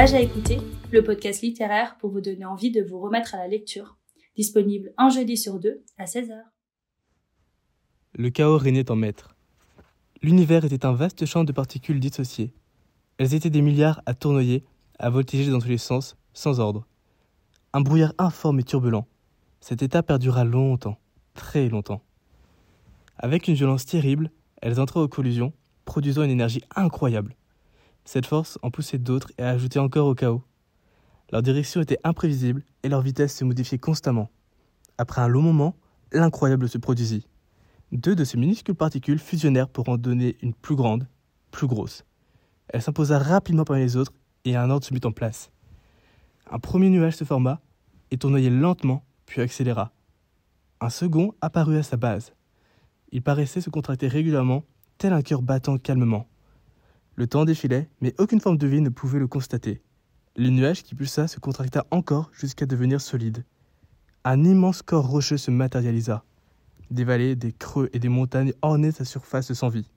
Page à écouter, le podcast littéraire pour vous donner envie de vous remettre à la lecture. Disponible un jeudi sur deux à 16h. Le chaos régnait en maître. L'univers était un vaste champ de particules dissociées. Elles étaient des milliards à tournoyer, à voltiger dans tous les sens, sans ordre. Un brouillard informe et turbulent. Cet état perdura longtemps, très longtemps. Avec une violence terrible, elles entraient aux collisions, produisant une énergie incroyable. Cette force en poussait d'autres et ajoutait encore au chaos. Leur direction était imprévisible et leur vitesse se modifiait constamment. Après un long moment, l'incroyable se produisit. Deux de ces minuscules particules fusionnèrent pour en donner une plus grande, plus grosse. Elle s'imposa rapidement parmi les autres et un ordre se mit en place. Un premier nuage se forma et tournoyait lentement, puis accéléra. Un second apparut à sa base. Il paraissait se contracter régulièrement, tel un cœur battant calmement. Le temps défilait, mais aucune forme de vie ne pouvait le constater. Le nuage qui pulsa se contracta encore jusqu'à devenir solide. Un immense corps rocheux se matérialisa. Des vallées, des creux et des montagnes ornaient sa surface sans vie.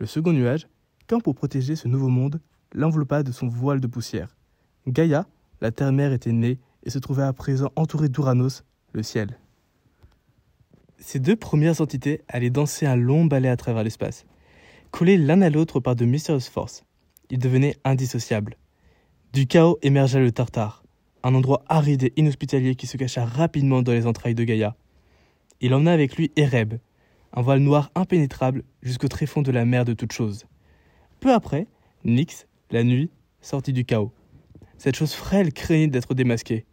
Le second nuage, comme pour protéger ce nouveau monde, l'enveloppa de son voile de poussière. Gaïa, la terre-mère, était née et se trouvait à présent entourée d'Uranos, le ciel. Ces deux premières entités allaient danser un long ballet à travers l'espace. Collés l'un à l'autre par de mystérieuses forces, ils devenaient indissociables. Du chaos émergea le Tartare, un endroit aride et inhospitalier qui se cacha rapidement dans les entrailles de Gaïa. Il emmena avec lui Ereb, un voile noir impénétrable jusqu'au tréfonds de la mer de toutes choses. Peu après, Nyx, la nuit, sortit du chaos. Cette chose frêle craignait d'être démasquée.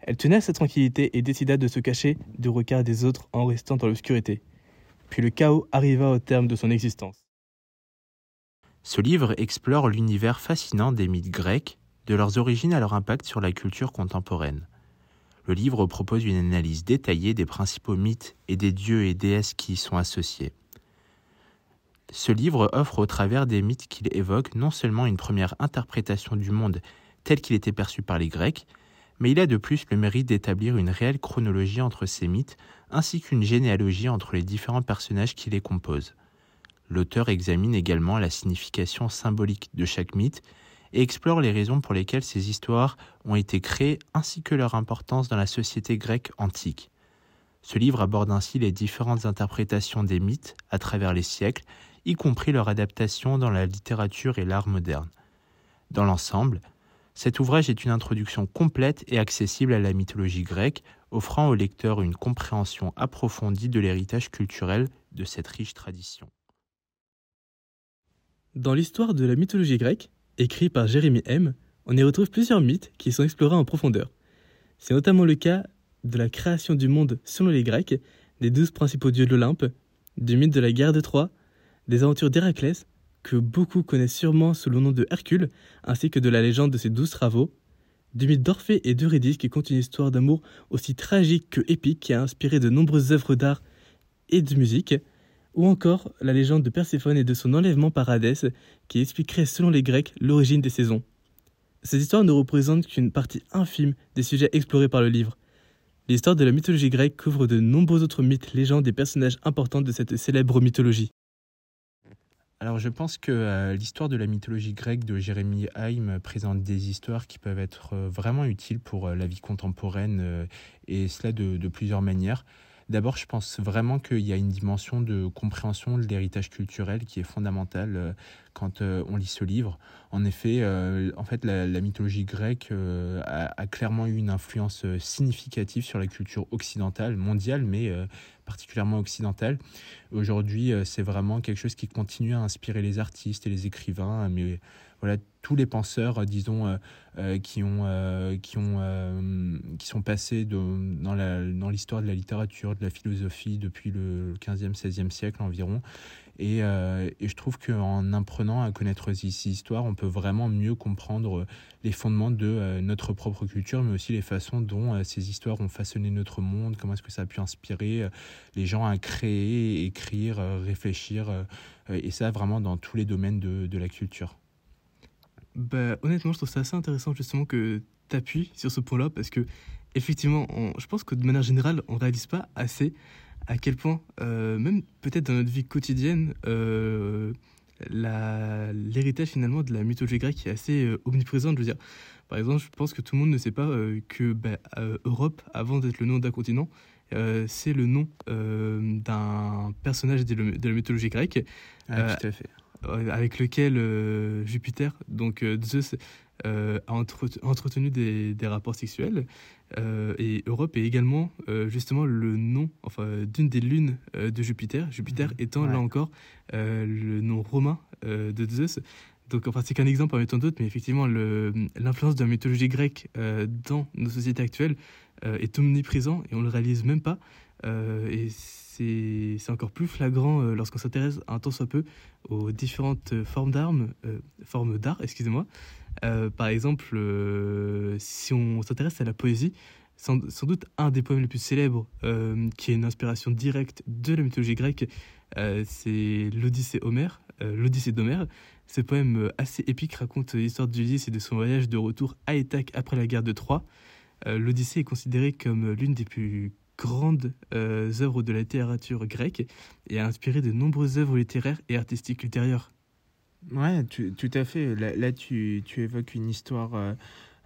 Elle tenait à sa tranquillité et décida de se cacher du regard des autres en restant dans l'obscurité. Puis le chaos arriva au terme de son existence. Ce livre explore l'univers fascinant des mythes grecs, de leurs origines à leur impact sur la culture contemporaine. Le livre propose une analyse détaillée des principaux mythes et des dieux et déesses qui y sont associés. Ce livre offre au travers des mythes qu'il évoque non seulement une première interprétation du monde tel qu'il était perçu par les Grecs, mais il a de plus le mérite d'établir une réelle chronologie entre ces mythes ainsi qu'une généalogie entre les différents personnages qui les composent. L'auteur examine également la signification symbolique de chaque mythe et explore les raisons pour lesquelles ces histoires ont été créées ainsi que leur importance dans la société grecque antique. Ce livre aborde ainsi les différentes interprétations des mythes à travers les siècles, y compris leur adaptation dans la littérature et l'art moderne. Dans l'ensemble, cet ouvrage est une introduction complète et accessible à la mythologie grecque, offrant au lecteur une compréhension approfondie de l'héritage culturel de cette riche tradition. Dans l'histoire de la mythologie grecque, écrit par Jérémie M., on y retrouve plusieurs mythes qui sont explorés en profondeur. C'est notamment le cas de la création du monde selon les Grecs, des douze principaux dieux de l'Olympe, du mythe de la guerre de Troie, des aventures d'Héraclès, que beaucoup connaissent sûrement sous le nom de Hercule, ainsi que de la légende de ses douze travaux, du mythe d'Orphée et d'Eurydice qui compte une histoire d'amour aussi tragique que épique qui a inspiré de nombreuses œuvres d'art et de musique, ou encore la légende de Perséphone et de son enlèvement par Hadès, qui expliquerait selon les Grecs l'origine des saisons. Cette histoire ne représente qu'une partie infime des sujets explorés par le livre. L'histoire de la mythologie grecque couvre de nombreux autres mythes, légendes et personnages importants de cette célèbre mythologie. Alors je pense que euh, l'histoire de la mythologie grecque de Jérémie Haim présente des histoires qui peuvent être euh, vraiment utiles pour euh, la vie contemporaine et cela de plusieurs manières. D'abord, je pense vraiment qu'il y a une dimension de compréhension de l'héritage culturel qui est fondamentale euh, quand euh, on lit ce livre. En effet, euh, en fait, la, mythologie grecque a, clairement eu une influence significative sur la culture occidentale, mondiale, mais particulièrement occidentale. Aujourd'hui, c'est vraiment quelque chose qui continue à inspirer les artistes et les écrivains, mais voilà tous les penseurs, disons, euh, euh, qui ont euh, qui ont qui sont passés dans dans l'histoire de la littérature, de la philosophie depuis le 15e, 16e siècle environ. Et, et je trouve qu'en apprenant à connaître ces histoires, on peut vraiment mieux comprendre les fondements de notre propre culture, mais aussi les façons dont ces histoires ont façonné notre monde, comment est-ce que ça a pu inspirer les gens à créer, écrire, réfléchir, et ça vraiment dans tous les domaines de, de la culture. Bah, honnêtement, je trouve ça assez intéressant justement que tu appuies sur ce point-là parce que, effectivement, je pense que de manière générale, on ne réalise pas assez à quel point, euh, même peut-être dans notre vie quotidienne, euh, l'héritage finalement de la mythologie grecque est assez omniprésent. Je veux dire, par exemple, je pense que tout le monde ne sait pas que bah, Europe, avant d'être le nom d'un continent, c'est le nom d'un personnage de, la mythologie grecque. Ah, tout à fait. Avec lequel Jupiter, donc Zeus, a entretenu des, des, rapports sexuels. Euh, et Europe est également euh, justement le nom enfin, d'une des lunes euh, de Jupiter, Jupiter mhm. étant là encore le nom romain de Zeus. Donc enfin, c'est qu'un exemple parmi tant d'autres, mais effectivement l'influence de la mythologie grecque dans nos sociétés actuelles est omniprésent et on ne le réalise même pas. et c'est encore plus flagrant lorsqu'on s'intéresse un tant soit peu aux différentes formes d'armes, formes d'art, excusez-moi, euh, par exemple, euh, si on s'intéresse à la poésie, sans, doute un des poèmes les plus célèbres, euh, qui est une inspiration directe de la mythologie grecque, c'est l'Odyssée Homère, l'Odyssée d'Homère. Ce poème assez épique raconte l'histoire d'Ulysse et de son voyage de retour à Ithaque après la guerre de Troie. L'Odyssée est considérée comme l'une des plus grandes œuvres de la littérature grecque et a inspiré de nombreuses œuvres littéraires et artistiques ultérieures. Ouais, tout à fait. Là, tu, tu, évoques une histoire euh,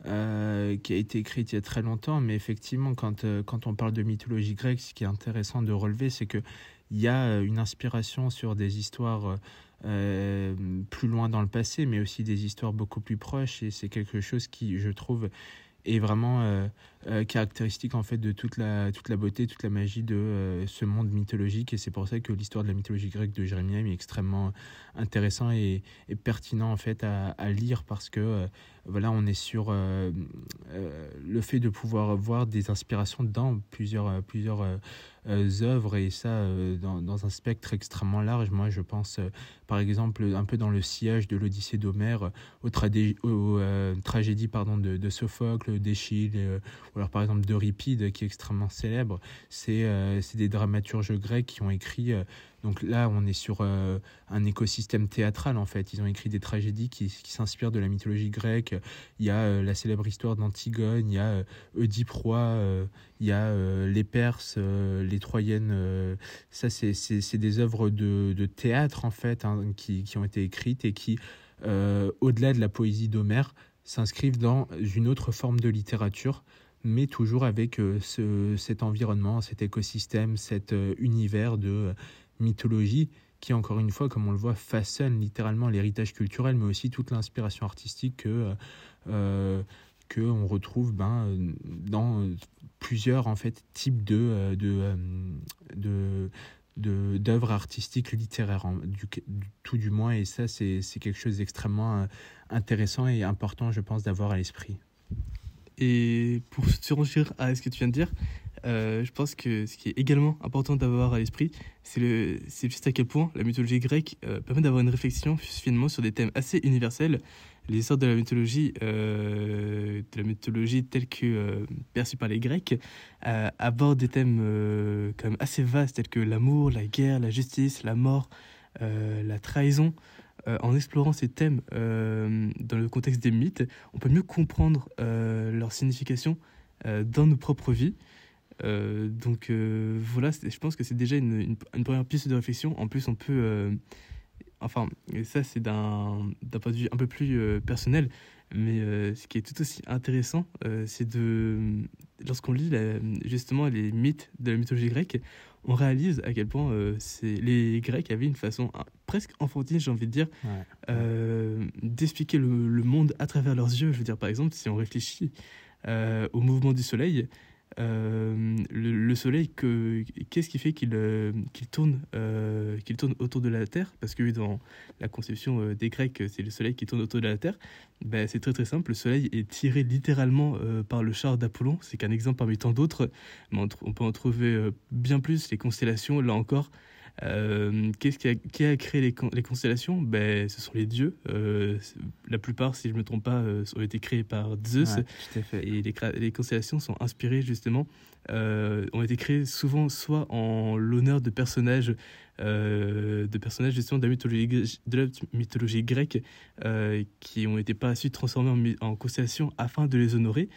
euh, qui a été écrite il y a très longtemps, mais effectivement, quand, euh, quand on parle de mythologie grecque, ce qui est intéressant de relever, c'est qu'il y a une inspiration sur des histoires plus loin dans le passé, mais aussi des histoires beaucoup plus proches, et c'est quelque chose qui, je trouve, est vraiment caractéristique en fait de toute la, toute la beauté, toute la magie de ce monde mythologique. Et c'est pour ça que l'histoire de la mythologie grecque de Jérémie est extrêmement intéressant et, pertinent en fait à, lire parce que euh, voilà on est sur euh, euh, le fait de pouvoir voir des inspirations dans plusieurs plusieurs œuvres et ça dans, un spectre extrêmement large moi je pense par exemple un peu dans le sillage de l'Odyssée d'Homère aux, aux tragédies pardon de, de Sophocle d'Échille ou alors par exemple d'Euripide qui est extrêmement célèbre c'est c'est des dramaturges grecs qui ont écrit donc là, on est sur euh, un écosystème théâtral en fait. Ils ont écrit des tragédies qui, s'inspirent de la mythologie grecque. Il y a euh, la célèbre histoire d'Antigone, il y a euh, roi, il y a les Perses, les Troyennes. ça, c'est des œuvres de, théâtre en fait hein, qui, ont été écrites et qui, au-delà de la poésie d'Homère, s'inscrivent dans une autre forme de littérature mais toujours avec cet environnement, cet écosystème, cet univers de mythologie qui, encore une fois, comme on le voit, façonne littéralement l'héritage culturel, mais aussi toute l'inspiration artistique que, euh, que on retrouve ben, dans plusieurs en fait, types de, euh, de, euh, de, d'œuvres artistiques littéraires, du, tout du moins, et ça, c'est quelque chose d'extrêmement intéressant et important, je pense, d'avoir à l'esprit. Et pour surenchérir à ce que tu viens de dire, euh, je pense que ce qui est également important d'avoir à l'esprit, c'est juste à quel point la mythologie grecque euh, permet d'avoir une réflexion finalement sur des thèmes assez universels. Les histoires de la mythologie, euh, de la mythologie telle que perçue par les Grecs, abordent des thèmes quand même assez vastes tels que l'amour, la guerre, la justice, la mort, la trahison. En explorant ces thèmes dans le contexte des mythes, on peut mieux comprendre leur signification dans nos propres vies. Euh, donc euh, voilà, je pense que c'est déjà une, première piste de réflexion. En plus, on peut... Euh, enfin, ça c'est d'un point de vue un peu plus personnel, mais ce qui est tout aussi intéressant, c'est de... Lorsqu'on lit justement les mythes de la mythologie grecque, on réalise à quel point les Grecs avaient une façon presque enfantine, j'ai envie de dire, d'expliquer le, le, monde à travers leurs yeux. Je veux dire, par exemple, si on réfléchit au mouvement du soleil, euh, le, Soleil, qu'est-ce qui fait qu'il euh, tourne, euh, qu'il tourne autour de la Terre? Parce que dans la conception des Grecs, c'est le Soleil qui tourne autour de la Terre. Ben, c'est très très simple. Le Soleil est tiré littéralement par le char d'Apollon. C'est qu'un exemple parmi tant d'autres. On, on, peut en trouver bien plus. Les constellations, là encore, euh, qu'est-ce qui a, qui a, créé les, les constellations? Ben, Ce sont les dieux. Euh, la plupart, si je ne me trompe pas, euh, ont été créés par Zeus. Et les, les, constellations sont inspirées justement, ont été créées souvent soit en l'honneur de personnages, de personnages justement de la mythologie, de la mythologie grecque qui ont été par la suite transformés en, en constellations afin de les honorer.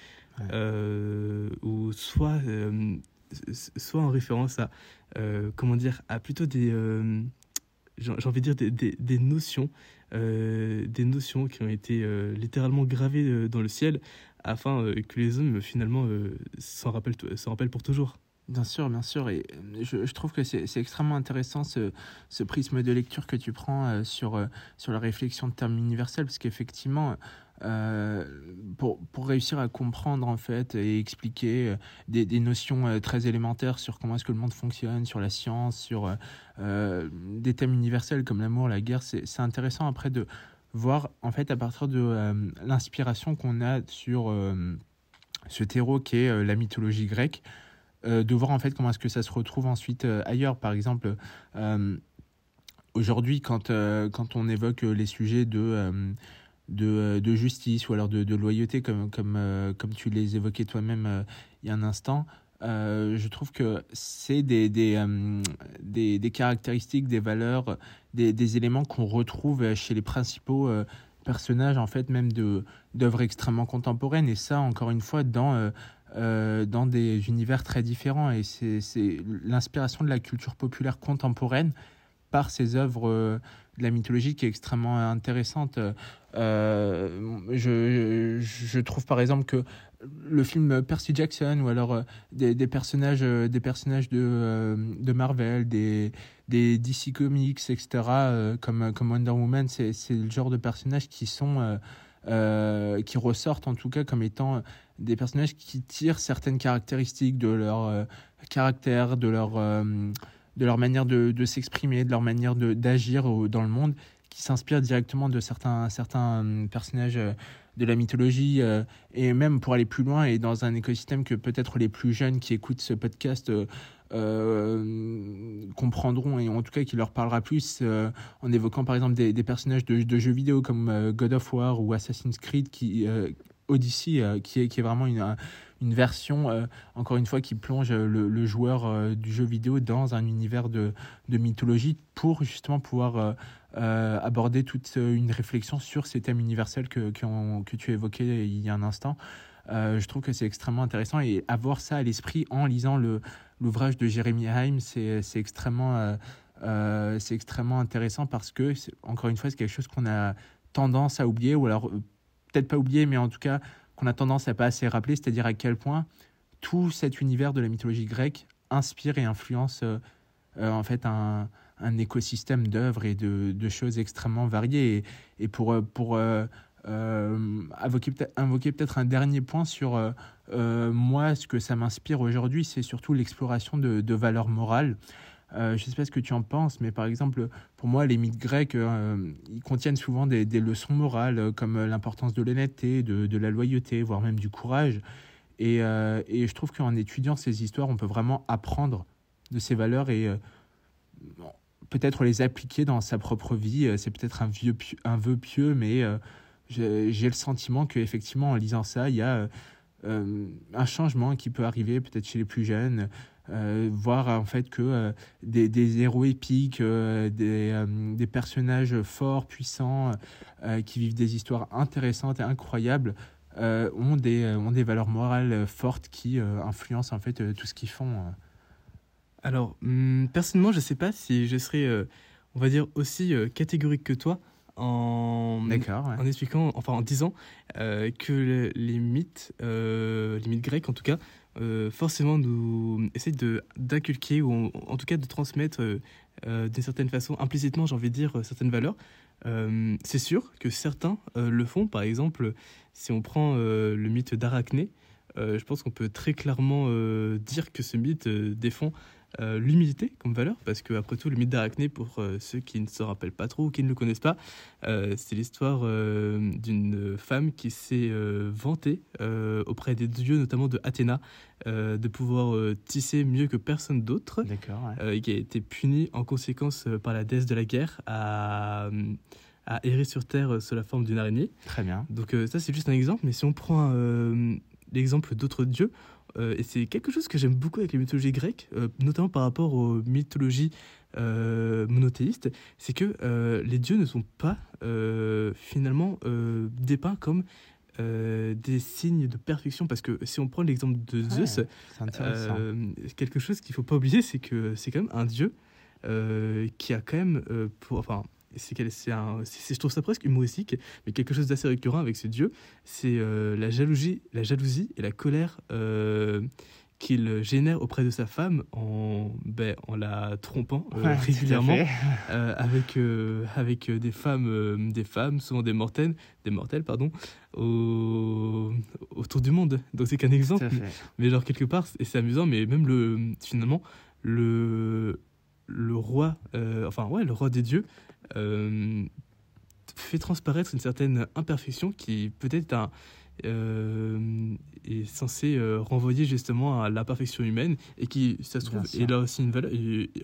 ou soit soit en référence à, euh, comment dire, à plutôt des, euh, j'ai envie de dire, des, des, notions, des notions qui ont été littéralement gravées dans le ciel afin que les hommes finalement s'en rappellent, rappellent pour toujours. Bien sûr, bien sûr. Et je, je trouve que c'est extrêmement intéressant ce, ce, prisme de lecture que tu prends sur, sur la réflexion de termes universels, parce qu'effectivement, euh, pour, pour, réussir à comprendre en fait et expliquer euh, des, des notions euh, très élémentaires sur comment est-ce que le monde fonctionne, sur la science, sur des thèmes universels comme l'amour, la guerre, c'est intéressant après de voir en fait à partir de l'inspiration qu'on a sur ce terreau qui est la mythologie grecque, de voir en fait comment est-ce que ça se retrouve ensuite ailleurs. Par exemple, aujourd'hui quand, quand on évoque les sujets de de, euh, de, justice ou alors de, de loyauté, comme, comme, euh, comme tu les évoquais toi-même euh, il y a un instant, je trouve que c'est des, des, des, des, caractéristiques, des valeurs, des, des éléments qu'on retrouve chez les principaux personnages, en fait, même d'œuvres extrêmement contemporaines. Et ça, encore une fois, dans, dans des univers très différents. Et c'est l'inspiration de la culture populaire contemporaine par ces œuvres de la mythologie qui est extrêmement intéressante. Euh, je, je, trouve par exemple que le film Percy Jackson ou alors euh, des, des personnages, euh, des personnages de, de Marvel, des, des DC Comics, etc., comme, comme Wonder Woman, c'est le genre de personnages qui sont. qui ressortent en tout cas comme étant des personnages qui tirent certaines caractéristiques de leur caractère, de leur, de leur manière de, de s'exprimer, de leur manière d'agir dans le monde qui s'inspire directement de certains, certains hum, personnages euh, de la mythologie euh, et même pour aller plus loin et dans un écosystème que peut-être les plus jeunes qui écoutent ce podcast euh, comprendront et en tout cas qui leur parlera plus en évoquant par exemple des, personnages de, jeux vidéo comme God of War ou Assassin's Creed qui Odyssey qui est qui est vraiment une une version encore une fois qui plonge le, joueur du jeu vidéo dans un univers de, de mythologie pour justement pouvoir euh, aborder toute euh, une réflexion sur ces thèmes universels que, que, tu évoquais il y a un instant. Euh, je trouve que c'est extrêmement intéressant et avoir ça à l'esprit en lisant l'ouvrage de Jérémy Haim, c'est extrêmement, c'est extrêmement intéressant parce que, encore une fois, c'est quelque chose qu'on a tendance à oublier, ou alors peut-être pas oublier, mais en tout cas qu'on a tendance à pas assez rappeler, c'est-à-dire à quel point tout cet univers de la mythologie grecque inspire et influence en fait un, écosystème d'œuvres et de, choses extrêmement variées. Et, pour, euh, euh, invoquer peut-être un dernier point sur euh, moi, ce que ça m'inspire aujourd'hui, c'est surtout l'exploration de, de, valeurs morales. Je ne sais pas ce que tu en penses, mais par exemple, pour moi, les mythes grecs, ils contiennent souvent des, leçons morales, comme l'importance de l'honnêteté, de, la loyauté, voire même du courage. Et, et je trouve qu'en étudiant ces histoires, on peut vraiment apprendre de ces valeurs et peut-être les appliquer dans sa propre vie. Euh, c'est peut-être un, un vœu pieux, mais euh, j'ai le sentiment qu'effectivement, en lisant ça, il y a euh, un changement qui peut arriver peut-être chez les plus jeunes. voir en fait que des, des, héros épiques, des, des, personnages forts, puissants, qui vivent des histoires intéressantes et incroyables, ont, des, ont des valeurs morales fortes qui influencent en fait tout ce qu'ils font. Alors, hum, personnellement, je ne sais pas si je serais, euh, on va dire, aussi euh, catégorique que toi en, en expliquant, enfin en disant euh, que les mythes, les mythes grecs en tout cas, forcément nous essaient d'inculquer ou en, tout cas de transmettre d'une certaine façon, implicitement, j'ai envie de dire, certaines valeurs. C'est sûr que certains le font. Par exemple, si on prend le mythe d'Arachné, je pense qu'on peut très clairement dire que ce mythe défend euh, l'humilité comme valeur, parce que après tout, le mythe d'Arachné, pour euh, ceux qui ne se rappellent pas trop ou qui ne le connaissent pas, euh, c'est l'histoire d'une femme qui s'est vantée auprès des dieux, notamment de Athéna, de pouvoir tisser mieux que personne d'autre, et qui a été punie en conséquence par la déesse de la guerre à à errer sur Terre sous la forme d'une araignée. Très bien. Donc ça, c'est juste un exemple, mais si on prend l'exemple d'autres dieux, et c'est quelque chose que j'aime beaucoup avec les mythologies grecques, euh, notamment par rapport aux mythologies euh, monothéistes, c'est que les dieux ne sont pas finalement dépeints comme des signes de perfection. Parce que si on prend l'exemple de Zeus, quelque chose qu'il ne faut pas oublier, c'est que c'est quand même un dieu qui a quand même, pour, enfin, c'est, je trouve ça presque humoristique, mais quelque chose d'assez récurrent avec ce dieu, c'est la jalousie, la jalousie et la colère qu'il génère auprès de sa femme en, ben, en la trompant euh, régulièrement euh, avec, euh, avec des, femmes, des femmes, souvent des mortelles, des mortels pardon, au, autour du monde. Donc c'est qu'un exemple, mais genre quelque part, et c'est amusant, mais même le, finalement, le, le roi, enfin ouais, le roi des dieux, fait transparaître une certaine imperfection qui peut-être un euh, est censé euh, renvoyer justement à la perfection humaine et qui, ça se trouve, est là aussi une valeur.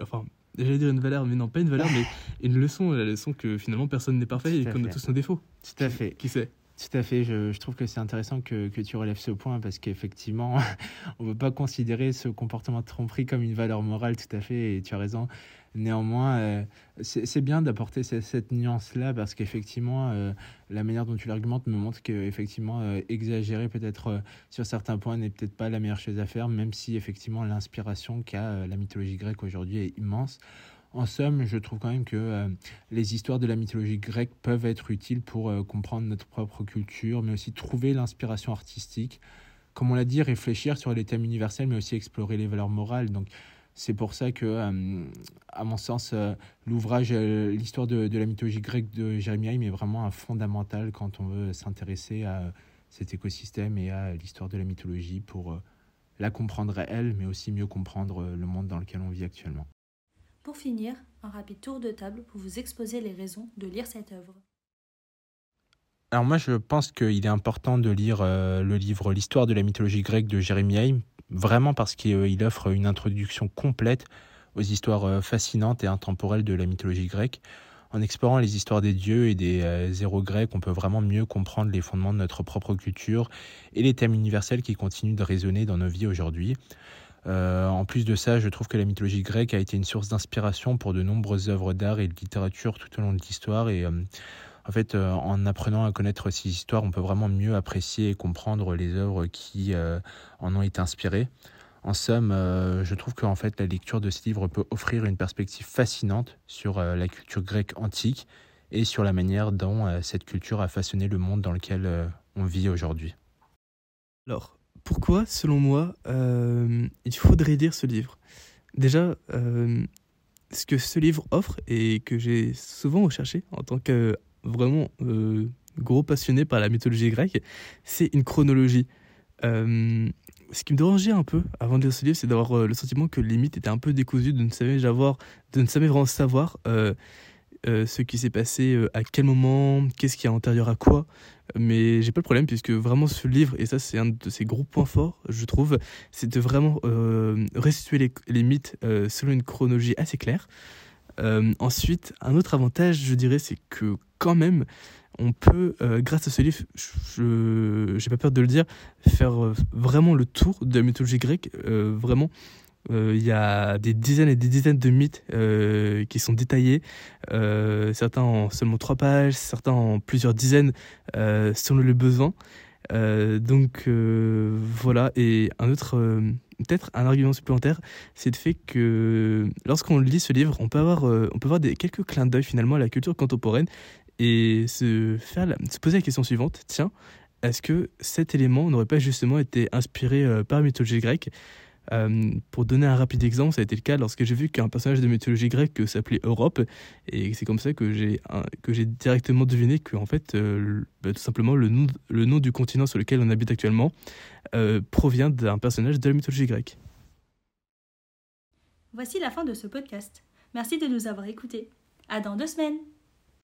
enfin, j'allais dire une valeur, mais non, pas une valeur, mais une leçon, la leçon que finalement personne n'est parfait et qu'on a tous nos défauts. Tout à fait. Qui sait? Tout à fait. Je, je trouve que c'est intéressant que, que, tu relèves ce point parce qu'effectivement, on ne peut pas considérer ce comportement de tromperie comme une valeur morale, tout à fait. Et tu as raison. Néanmoins, euh, c'est bien d'apporter cette, nuance-là parce qu'effectivement, euh, la manière dont tu l'argumentes me montre qu'effectivement, euh, exagérer peut-être sur certains points n'est peut-être pas la meilleure chose à faire, même si effectivement l'inspiration qu'a la mythologie grecque aujourd'hui est immense. En somme, je trouve quand même que les histoires de la mythologie grecque peuvent être utiles pour comprendre notre propre culture, mais aussi trouver l'inspiration artistique. Comme on l'a dit, réfléchir sur les thèmes universels, mais aussi explorer les valeurs morales. Donc, c'est pour ça que, euh, à mon sens, euh, l'ouvrage euh, L'histoire de, la mythologie grecque de Jérémie est vraiment un fondamental quand on veut s'intéresser à cet écosystème et à l'histoire de la mythologie pour la comprendre elle, mais aussi mieux comprendre le monde dans lequel on vit actuellement. Pour finir, un rapide tour de table pour vous exposer les raisons de lire cette œuvre. Alors moi, je pense qu'il est important de lire le livre L'histoire de la mythologie grecque de Jérémie Haïm vraiment parce qu'il offre une introduction complète aux histoires euh, fascinantes et intemporelles de la mythologie grecque. En explorant les histoires des dieux et des euh, héros grecs, on peut vraiment mieux comprendre les fondements de notre propre culture et les thèmes universels qui continuent de résonner dans nos vies aujourd'hui. Euh, en plus de ça, je trouve que la mythologie grecque a été une source d'inspiration pour de nombreuses œuvres d'art et de littérature tout au long de l'histoire. Et en fait, en apprenant à connaître ces histoires, on peut vraiment mieux apprécier et comprendre les œuvres qui en ont été inspirées. En somme, euh, je trouve qu'en fait, la lecture de ce livre peut offrir une perspective fascinante sur euh, la culture grecque antique et sur la manière dont euh, cette culture a façonné le monde dans lequel on vit aujourd'hui. Alors, pourquoi, selon moi, il faudrait lire ce livre? Déjà, ce que ce livre offre et que j'ai souvent recherché en tant que vraiment gros passionné par la mythologie grecque, c'est une chronologie ce qui me dérangeait un peu avant de lire ce livre, c'est d'avoir euh, le sentiment que les mythes étaient un peu décousus, de ne jamais, avoir, de ne jamais vraiment savoir euh, euh, ce qui s'est passé, à quel moment, qu'est-ce qui est antérieur à quoi. Mais j'ai pas le problème, puisque vraiment ce livre, et ça c'est un de ses gros points forts, je trouve, c'est de vraiment restituer les mythes selon une chronologie assez claire. Ensuite, un autre avantage, je dirais, c'est que quand même, on peut, euh, grâce à ce livre, je n'ai pas peur de le dire, faire euh, vraiment le tour de la mythologie grecque. Euh, vraiment, il y a des dizaines et des dizaines de mythes qui sont détaillés, certains en seulement trois pages, certains en plusieurs dizaines selon le besoin. donc voilà, et un autre, peut-être un argument supplémentaire, c'est le fait que lorsqu'on lit ce livre, on peut avoir, des, quelques clins d'œil finalement à la culture contemporaine et se poser la question suivante, tiens, est-ce que cet élément n'aurait pas justement été inspiré euh, par la mythologie grecque? Euh, Pour donner un rapide exemple, ça a été le cas lorsque j'ai vu qu'un personnage de mythologie grecque s'appelait Europe, et c'est comme ça que j'ai que j'ai directement deviné que en fait, euh, bah, tout simplement le nom, le nom du continent sur lequel on habite actuellement provient d'un personnage de la mythologie grecque. Voici la fin de ce podcast. Merci de nous avoir écoutés. À dans deux semaines.